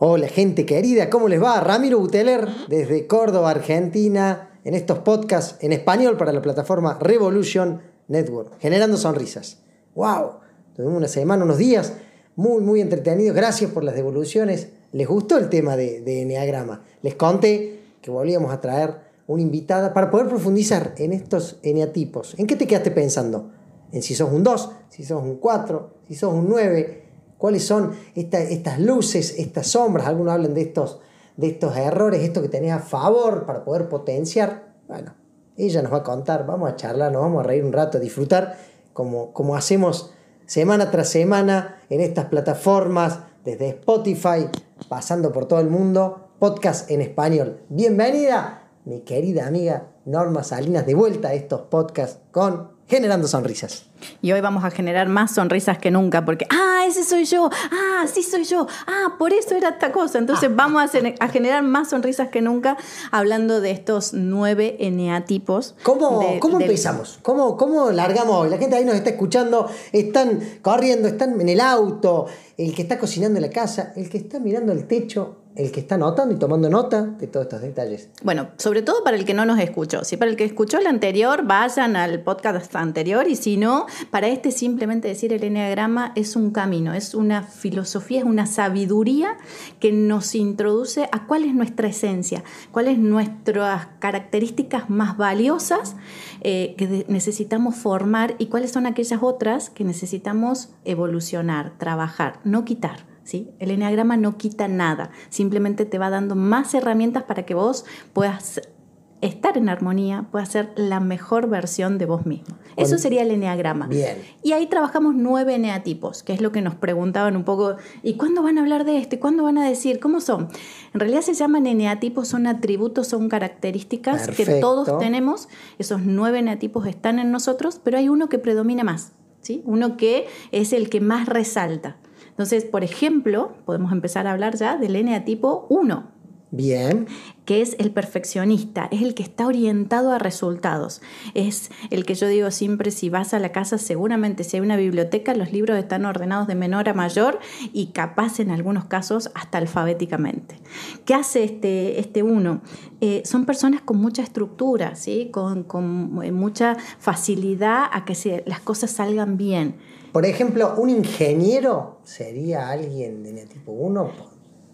Hola gente querida, ¿cómo les va? Ramiro Buteler desde Córdoba, Argentina, en estos podcasts en español para la plataforma Revolution Network, generando sonrisas. ¡Wow! Tuvimos una semana, unos días muy, muy entretenidos. Gracias por las devoluciones. ¿Les gustó el tema de, de Enneagrama? Les conté que volvíamos a traer una invitada para poder profundizar en estos eneatipos. ¿En qué te quedaste pensando? En si sos un 2, si sos un 4, si sos un 9 cuáles son estas luces, estas sombras, algunos hablan de estos, de estos errores, esto que tenés a favor para poder potenciar. Bueno, ella nos va a contar, vamos a charlar, nos vamos a reír un rato, a disfrutar, como, como hacemos semana tras semana en estas plataformas, desde Spotify, pasando por todo el mundo, podcast en español. Bienvenida, mi querida amiga Norma Salinas, de vuelta a estos podcasts con Generando Sonrisas. Y hoy vamos a generar más sonrisas que nunca, porque, ah, ese soy yo, ah, sí soy yo, ah, por eso era esta cosa. Entonces vamos a, generar más sonrisas que nunca hablando de estos nueve eneatipos. ¿Cómo, ¿cómo empezamos? ¿Cómo, ¿Cómo largamos hoy? La gente ahí nos está escuchando, están corriendo, están en el auto, el que está cocinando en la casa, el que está mirando el techo, el que está notando y tomando nota de todos estos detalles. Bueno, sobre todo para el que no nos escuchó. Si para el que escuchó el anterior, vayan al podcast anterior y si no, para este simplemente decir el enneagrama es un camino, es una filosofía, es una sabiduría que nos introduce a cuál es nuestra esencia, cuáles nuestras características más valiosas eh, que necesitamos formar y cuáles son aquellas otras que necesitamos evolucionar, trabajar, no quitar. El enneagrama no quita nada, simplemente te va dando más herramientas para que vos puedas estar en armonía, puedas ser la mejor versión de vos mismo. Eso sería el enneagrama. Bien. Y ahí trabajamos nueve eneatipos, que es lo que nos preguntaban un poco, ¿y cuándo van a hablar de esto? ¿Y cuándo van a decir? ¿Cómo son? En realidad se llaman eneatipos, son atributos, son características que todos tenemos. Esos nueve eneatipos están en nosotros, pero hay uno que predomina más, ¿sí? Uno que es el que más resalta. Entonces, por ejemplo, podemos empezar a hablar ya del eneatipo 1. Bien. Que es el perfeccionista, es el que está orientado a resultados. Es el que yo digo siempre, si vas a la casa, seguramente si hay una biblioteca, los libros están ordenados de menor a mayor y capaz en algunos casos hasta alfabéticamente. ¿Qué hace este, este uno? Eh, son personas con mucha estructura, ¿sí? con, con eh, mucha facilidad a que las cosas salgan bien por ejemplo, un ingeniero sería alguien de tipo 1.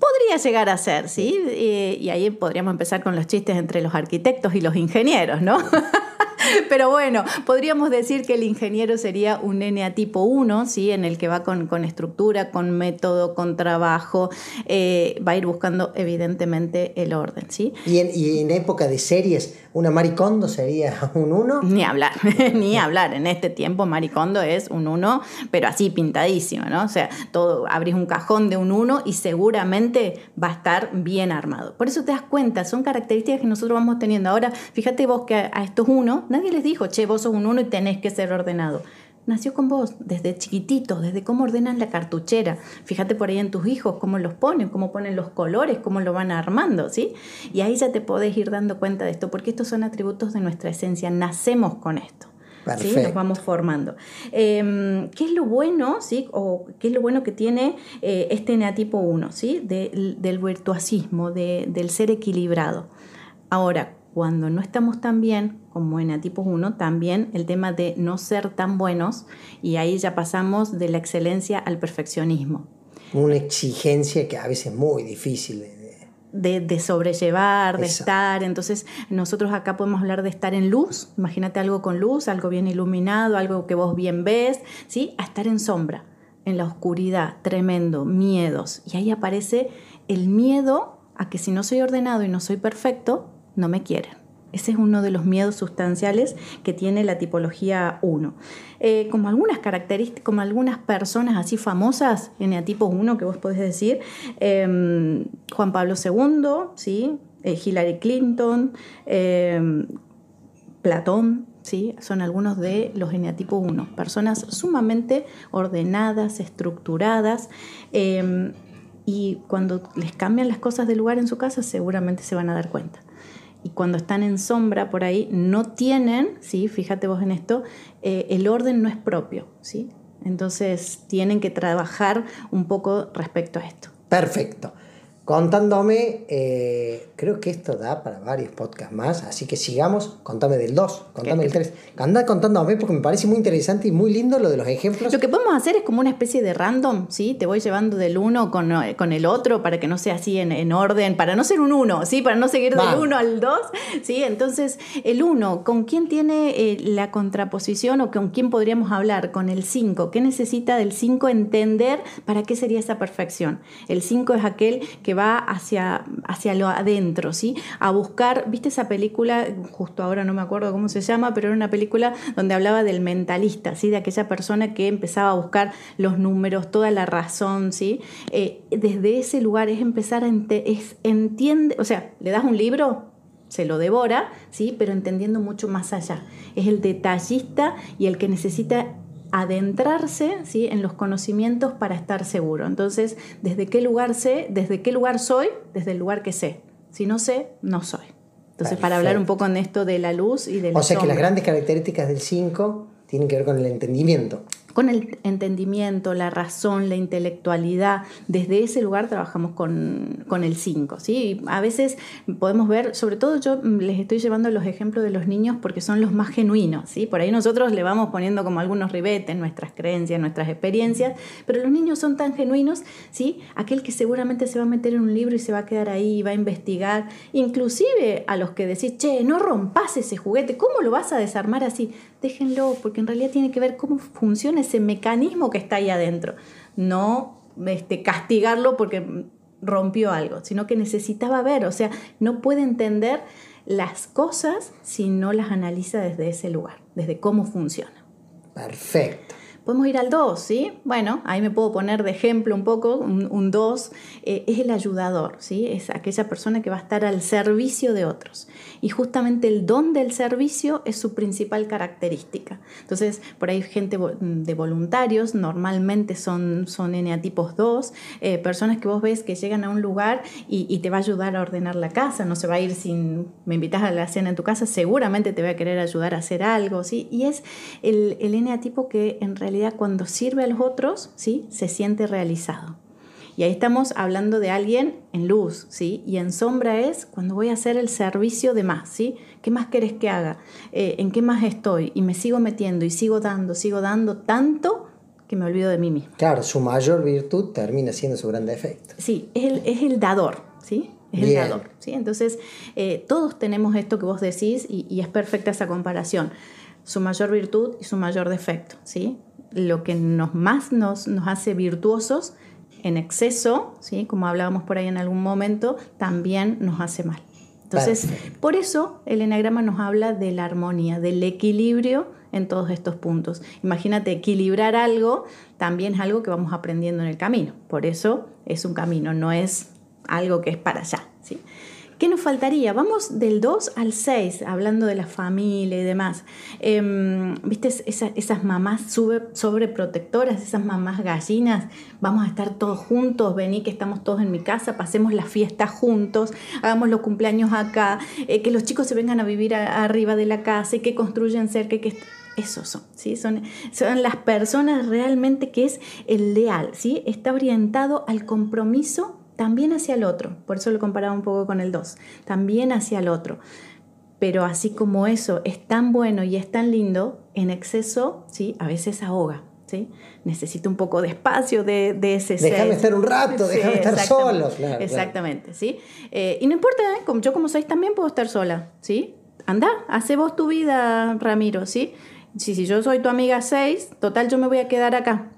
Podría llegar a ser, ¿sí? Y, y ahí podríamos empezar con los chistes entre los arquitectos y los ingenieros, ¿no? Pero bueno, podríamos decir que el ingeniero sería un NA tipo 1, ¿sí? en el que va con, estructura, con método, con trabajo, eh, va a ir buscando evidentemente el orden. ¿sí? ¿Y, en, y en época de series, una maricondo sería un 1? Ni hablar, ni hablar. En este tiempo maricondo es un 1, pero así pintadísimo, ¿no? O sea, todo, abrís un cajón de un 1 y seguramente va a estar bien armado. Por eso te das cuenta, son características que nosotros vamos teniendo. Ahora, fíjate vos que a estos 1, Nadie les dijo, che, vos sos un uno y tenés que ser ordenado. Nació con vos, desde chiquitito, desde cómo ordenan la cartuchera. Fíjate por ahí en tus hijos, cómo los ponen, cómo ponen los colores, cómo lo van armando, ¿sí? Y ahí ya te podés ir dando cuenta de esto, porque estos son atributos de nuestra esencia, nacemos con esto. ¿sí? Nos vamos formando. Em, ¿Qué es lo bueno, ¿sí? O qué es lo bueno que tiene eh, este neatipo 1, ¿sí? del virtuosismo, del ser equilibrado. Ahora, cuando no estamos tan bien como en tipo 1, también el tema de no ser tan buenos y ahí ya pasamos de la excelencia al perfeccionismo. Una exigencia que a veces es muy difícil de, de, sobrellevar, de estar. Entonces, nosotros acá podemos hablar de estar en luz. Imagínate algo con luz, algo bien iluminado, algo que vos bien ves, ¿sí? A estar en sombra, en la oscuridad, tremendo, miedos. Y ahí aparece el miedo a que si no soy ordenado y no soy perfecto, no me quieren. Ese es uno de los miedos sustanciales que tiene la tipología 1. Eh, como algunas características, como algunas personas así famosas, tipo 1 que vos podés decir, em, Juan Pablo II, ¿sí? Eh, Hillary Clinton, em, Platón, ¿sí? son algunos de los eneatipo 1, personas sumamente ordenadas, estructuradas. Em, y cuando les cambian las cosas de lugar en su casa seguramente se van a dar cuenta y cuando están en sombra por ahí no tienen, ¿sí? fíjate vos en esto, eh, el orden no es propio. ¿sí? Entonces tienen que trabajar un poco respecto a esto. Perfecto contándome, eh, creo que esto da para varios podcasts más, así que sigamos, contame del 2, contame del 3. Anda contándome porque me parece muy interesante y muy lindo lo de los ejemplos. Lo que podemos hacer es como una especie de random, ¿sí? Te voy llevando del uno con, con el otro para que no sea así en, orden, para no ser un 1, ¿sí? Para no seguir del 1 al 2, ¿sí? Entonces, el 1, ¿con quién tiene eh, la contraposición o con quién podríamos hablar? Con el 5. ¿Qué necesita del 5 entender para qué sería esa perfección? El 5 es aquel que va va hacia, hacia lo adentro, ¿sí? A buscar, ¿viste esa película? Justo ahora no me acuerdo cómo se llama, pero era una película donde hablaba del mentalista, ¿sí? De aquella persona que empezaba a buscar los números, toda la razón, ¿sí? Eh, desde ese lugar es empezar a es, entiende, o sea, le das un libro, se lo devora, ¿sí? pero entendiendo mucho más allá. Es el detallista y el que necesita adentrarse ¿sí? en los conocimientos para estar seguro. Entonces, ¿desde qué lugar sé? ¿Desde qué lugar soy? Desde el lugar que sé. Si no sé, no soy. Entonces, para hablar un poco en esto de la luz y del... O sea que las grandes características del 5 tienen que ver con el entendimiento con el entendimiento, la razón, la intelectualidad. Desde ese lugar trabajamos con, el 5. ¿sí? A veces podemos ver, sobre todo yo les estoy llevando los ejemplos de los niños porque son los más genuinos. ¿sí? Por ahí nosotros le vamos poniendo como algunos ribetes, nuestras creencias, nuestras experiencias, pero los niños son tan genuinos, ¿sí? aquel que seguramente se va a meter en un libro y se va a quedar ahí va a investigar, inclusive a los que decís, che, no rompas ese juguete, ¿cómo lo vas a desarmar así? Déjenlo, porque en realidad tiene que ver cómo funciona ese mecanismo que está ahí adentro. No este, castigarlo porque rompió algo, sino que necesitaba ver, o sea, no puede entender las cosas si no las analiza desde ese lugar, desde cómo funciona. Perfecto. Podemos ir al 2, ¿sí? Bueno, ahí me puedo poner de ejemplo un poco, un 2 eh, es el ayudador, ¿sí? Es aquella persona que va a estar al servicio de otros. Y justamente el don del servicio es su principal característica. Entonces, por ahí gente de voluntarios, normalmente son, son eneatipos 2, eh, personas que vos ves que llegan a un lugar y, te va a ayudar a ordenar la casa, no se va a ir sin, me invitas a la cena en tu casa, seguramente te va a querer ayudar a hacer algo, ¿sí? Y es el, el eneatipo que en realidad cuando sirve a los otros, ¿sí? Se siente realizado. Y ahí estamos hablando de alguien en luz, ¿sí? Y en sombra es cuando voy a hacer el servicio de más, ¿sí? ¿Qué más querés que haga? Eh, ¿En qué más estoy? Y me sigo metiendo y sigo dando, sigo dando tanto que me olvido de mí mismo. Claro, su mayor virtud termina siendo su gran defecto. Sí, es el, es el dador, ¿sí? Es el dador, ¿sí? Entonces, eh, todos tenemos esto que vos decís y, y es perfecta esa comparación. Su mayor virtud y su mayor defecto, ¿sí? Lo que nos más nos, nos hace virtuosos en exceso, ¿sí? como hablábamos por ahí en algún momento, también nos hace mal. Entonces, por eso el enagrama nos habla de la armonía, del equilibrio en todos estos puntos. Imagínate, equilibrar algo también es algo que vamos aprendiendo en el camino. Por eso es un camino, no es algo que es para allá. ¿sí? ¿Qué nos faltaría? Vamos del 2 al 6, hablando de la familia y demás. Em, ¿Viste esas mamás sobreprotectoras, esas mamás gallinas? Vamos a estar todos juntos, vení que estamos todos en mi casa, pasemos la fiesta juntos, hagamos los cumpleaños acá, eh, que los chicos se vengan a vivir arriba de la casa y que construyan cerca que esos son, ¿sí? son, son las personas realmente que es el leal, ¿sí? está orientado al compromiso también hacia el otro, por eso lo comparaba un poco con el 2, también hacia el otro. Pero así como eso es tan bueno y es tan lindo, en exceso, ¿sí? a veces ahoga. ¿sí? Necesito un poco de espacio de, de ese Déjame estar un rato, déjame estar solo. exactamente, ¿sí? Eh, y no importa, ¿eh? como yo como sois también puedo estar sola, ¿sí? Anda, hace vos tu vida, Ramiro, ¿sí? Si, si yo soy tu amiga 6, total yo me voy a quedar acá.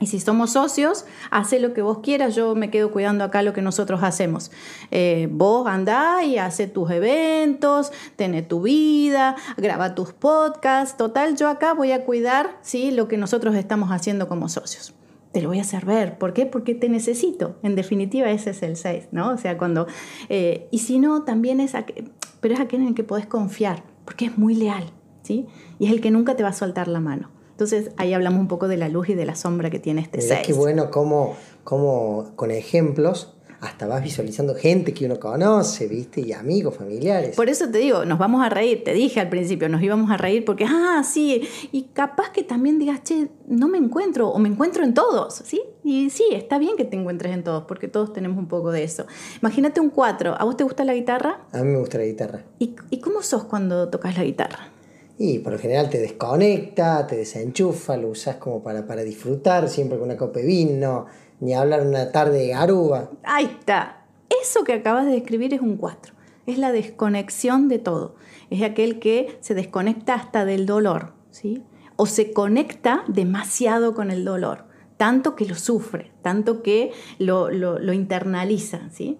Y si somos socios, hace lo que vos quieras, yo me quedo cuidando acá lo que nosotros hacemos. Eh, vos andá y hace tus eventos, tenés tu vida, graba tus podcasts, total, yo acá voy a cuidar ¿sí? lo que nosotros estamos haciendo como socios. Te lo voy a hacer ver. ¿Por qué? Porque te necesito. En definitiva, ese es el 6, ¿no? O sea, cuando... Eh, y si no, también es... Aquel, pero es aquel en el que podés confiar, porque es muy leal, ¿sí? Y es el que nunca te va a soltar la mano. Entonces ahí hablamos un poco de la luz y de la sombra que tiene este 6. Qué bueno cómo, cómo con ejemplos hasta vas visualizando gente que uno conoce, ¿viste? Y amigos, familiares. Por eso te digo, nos vamos a reír, te dije al principio, nos íbamos a reír porque, ah, sí, y capaz que también digas, che, no me encuentro o me encuentro en todos, ¿sí? Y sí, está bien que te encuentres en todos, porque todos tenemos un poco de eso. Imagínate un 4, ¿a vos te gusta la guitarra? A mí me gusta la guitarra. ¿Y, y cómo sos cuando tocas la guitarra? Y por lo general te desconecta, te desenchufa, lo usas como para, para disfrutar, siempre con una copa de vino, ni hablar una tarde de garuba. Ahí está. Eso que acabas de describir es un 4. Es la desconexión de todo. Es aquel que se desconecta hasta del dolor, ¿sí? O se conecta demasiado con el dolor, tanto que lo sufre, tanto que lo, lo, internaliza, ¿sí?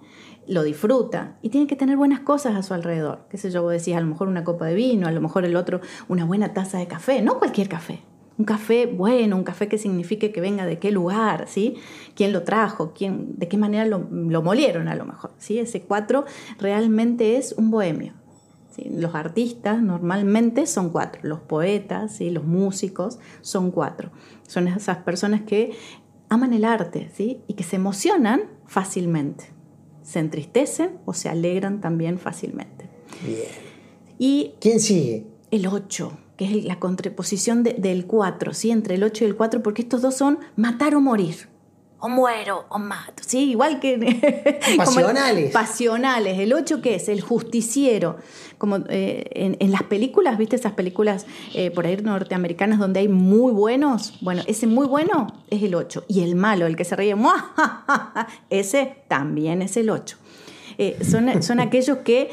lo disfruta y tiene que tener buenas cosas a su alrededor. Qué sé yo, vos decís, a lo mejor una copa de vino, a lo mejor el otro una buena taza de café, no cualquier café. Un café bueno, un café que signifique que venga de qué lugar, ¿sí? ¿Quién lo trajo? ¿Quién, ¿De qué manera lo, lo molieron a lo mejor? ¿sí? Ese cuatro realmente es un bohemio. ¿Sí? Los artistas normalmente son cuatro, los poetas, ¿sí? los músicos son cuatro. Son esas personas que aman el arte ¿sí? y que se emocionan fácilmente se entristecen o se alegran también fácilmente. Bien. Y ¿Quién sigue? el 8, que es la contraposición de- del 4, ¿sí? entre el 8 y el 4, porque estos dos son matar o morir. O muero o mato, ¿sí? Igual que... como el- Pasionales. pasionales. El 8, ¿qué es? El justiciero. Como eh, en, en las películas, ¿viste esas películas eh, por ahí norteamericanas donde hay muy buenos? Bueno, ese muy bueno es el 8. Y el malo, el que se ríe, ¡muajajaja! ese también es el 8. Eh, son, son aquellos que,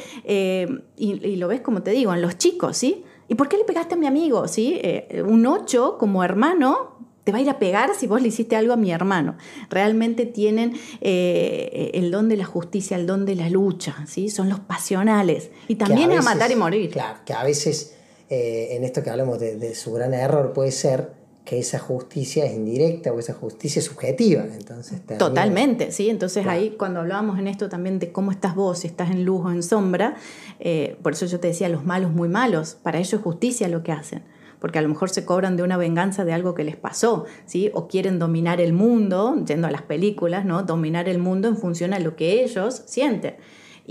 y, y lo ves como te digo, en los chicos, ¿sí? ¿Y por qué le pegaste a mi amigo? ¿sí? Eh, un 8 como hermano te va a ir a pegar si vos le hiciste algo a mi hermano. Realmente tienen eh, el don de la justicia, el don de la lucha, ¿sí? Son los pasionales. Y también a, veces- matar y morir. Claro, que a veces eh, en esto que hablamos de, de su gran error puede ser que esa justicia es indirecta o esa justicia es subjetiva. Entonces, termina- Totalmente, sí. Entonces Claro. ahí cuando hablábamos en esto también de cómo estás vos, si estás en luz o en sombra, eh, por eso yo te decía, los malos muy malos, para ellos es justicia lo que hacen. Porque a lo mejor se cobran de una venganza de algo que les pasó, ¿sí? O quieren dominar el mundo, yendo a las películas, ¿no? Dominar el mundo en función a lo que ellos sienten.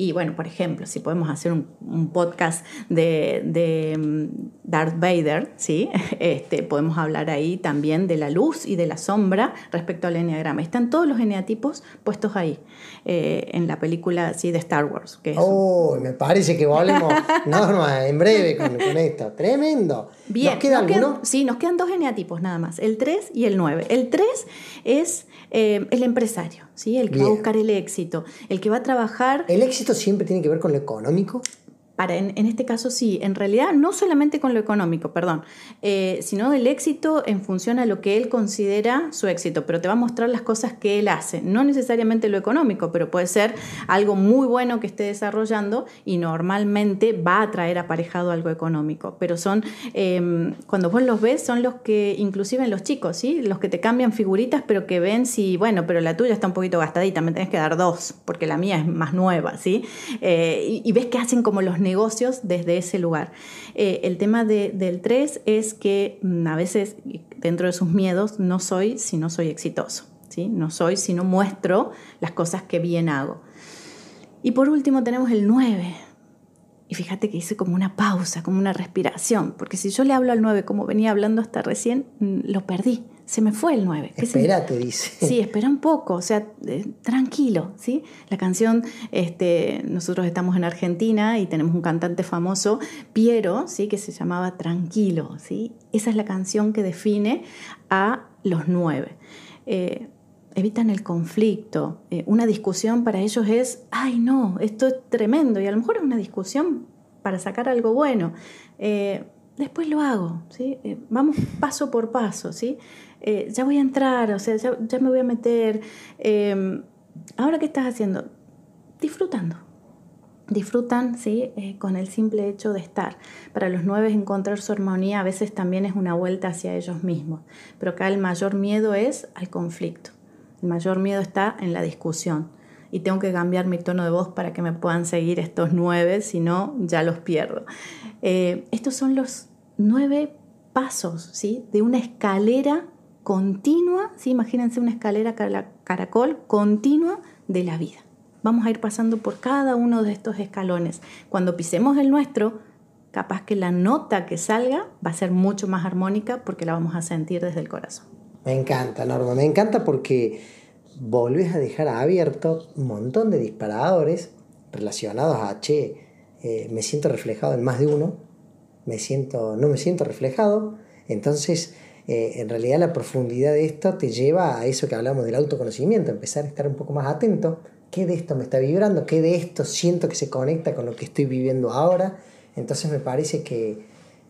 Y bueno, por ejemplo, si podemos hacer un, un podcast de, de, mm, Darth Vader, ¿sí? este, podemos hablar ahí también de la luz y de la sombra respecto al enneagrama. Están todos los eneatipos puestos ahí, eh, en la película ¿sí? de Star Wars. Que es un- Oh, me parece que volvemos, Norma, en breve con, con esto. Tremendo. Bien, ¿Nos queda nos quedan- sí, nos quedan dos eneatipos nada más, el 3 y el 9. El 3 es eh, el empresario, ¿sí? el que va a buscar el éxito, el que va a trabajar ¿El éxito siempre tiene que ver con lo económico? Para, en, este caso sí, en realidad no solamente con lo económico, perdón, eh, sino el éxito en función a lo que él considera su éxito, pero te va a mostrar las cosas que él hace, no necesariamente lo económico, pero puede ser algo muy bueno que esté desarrollando y normalmente va a traer aparejado algo económico, pero son, eh, cuando vos los ves, son los que, inclusive en los chicos, ¿sí? los que te cambian figuritas, pero que ven si, bueno, pero la tuya está un poquito gastadita, me tenés que dar dos, porque la mía es más nueva, ¿sí? Eh, y, y ves que hacen como los negocios desde ese lugar. Eh, el tema de- del 3 es que mm, a veces dentro de sus miedos no soy si no soy exitoso, ¿sí? No soy si no muestro las cosas que bien hago. Y por último tenemos el 9. Y fíjate que hice como una pausa, como una respiración, porque si yo le hablo al 9 como venía hablando hasta recién, mm, lo perdí, se me fue el 9. ¿Qué significa? Espérate, dice. Sí, espera un poco, o sea, eh, tranquilo, ¿sí? La canción, este, nosotros estamos en Argentina y tenemos un cantante famoso, Piero, ¿sí? Que se llamaba Tranquilo, ¿sí? Esa es la canción que define a los nueve. Eh, evitan el conflicto. Eh, una discusión para ellos es, ay no, esto es tremendo, y a lo mejor es una discusión para sacar algo bueno. Eh, después lo hago, ¿sí? Vamos paso por paso, ¿sí? Eh, ya voy a entrar, o sea, ya, me voy a meter. Em, ahora, ¿qué estás haciendo? Disfrutando. Disfrutan, ¿sí? Eh, con el simple hecho de estar. Para los nueve encontrar su armonía a veces también es una vuelta hacia ellos mismos. Pero acá el mayor miedo es al conflicto. El mayor miedo está en la discusión. Y tengo que cambiar mi tono de voz para que me puedan seguir estos nueve, si no, ya los pierdo. estos son los nueve pasos ¿sí? de una escalera continua, ¿sí? imagínense una escalera caracol continua de la vida. Vamos a ir pasando por cada uno de estos escalones. Cuando pisemos el nuestro, capaz que la nota que salga va a ser mucho más armónica porque la vamos a sentir desde el corazón. Me encanta, Norma, me encanta porque volvés a dejar abierto un montón de disparadores relacionados a, che, eh, me siento reflejado en más de uno, me siento, no me siento reflejado. Entonces, eh, en realidad la profundidad de esto te lleva a eso que hablamos del autoconocimiento, empezar a estar un poco más atento. ¿Qué de esto me está vibrando? ¿Qué de esto siento que se conecta con lo que estoy viviendo ahora? Entonces me parece que,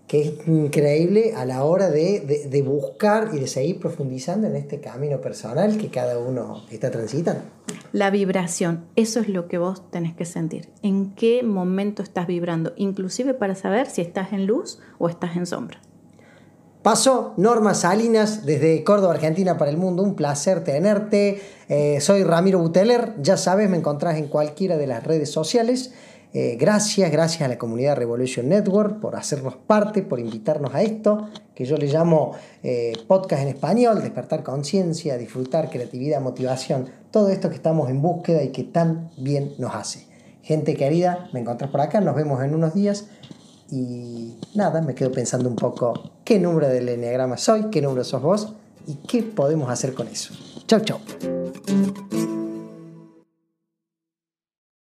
que es increíble a la hora de, de, buscar y de seguir profundizando en este camino personal que cada uno está transitando. La vibración, eso es lo que vos tenés que sentir. ¿En qué momento estás vibrando? Inclusive para saber si estás en luz o estás en sombra. Paso, Norma Salinas, desde Córdoba, Argentina para el mundo. Un placer tenerte. Eh, soy Ramiro Buteler. Ya sabes, me encontrás en cualquiera de las redes sociales. Eh, gracias, gracias a la comunidad Revolution Network por hacernos parte, por invitarnos a esto, que yo le llamo eh, podcast en español, despertar conciencia, disfrutar, creatividad, motivación, todo esto que estamos en búsqueda y que tan bien nos hace. Gente querida, me encontrás por acá, nos vemos en unos días y nada, me quedo pensando un poco qué número del enneagrama soy, qué número sos vos y qué podemos hacer con eso. Chau, chau.